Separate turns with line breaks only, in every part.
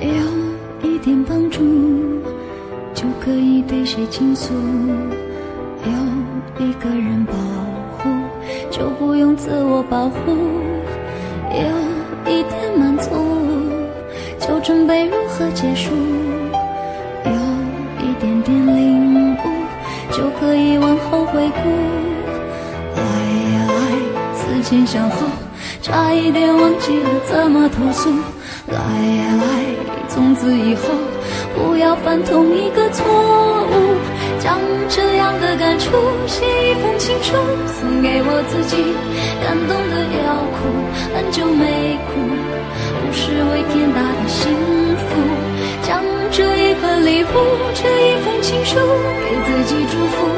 有一点帮助，就可以对谁倾诉；有一个人保护，就不用自我保护；有一点满足，就准备如何结束；有一点点领悟，就可以往后回顾。前想后，差一点忘记了怎么投诉。来呀来，从此以后不要犯同一个错误。将这样的感触写一封情书，送给我自己，感动的要哭，很久没哭，不是为天大的幸福。将这一份礼物，这一封情书，给自己祝福，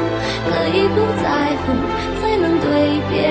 可以不在乎，才能对别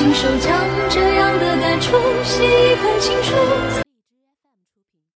亲手将这样的感触写一封情书。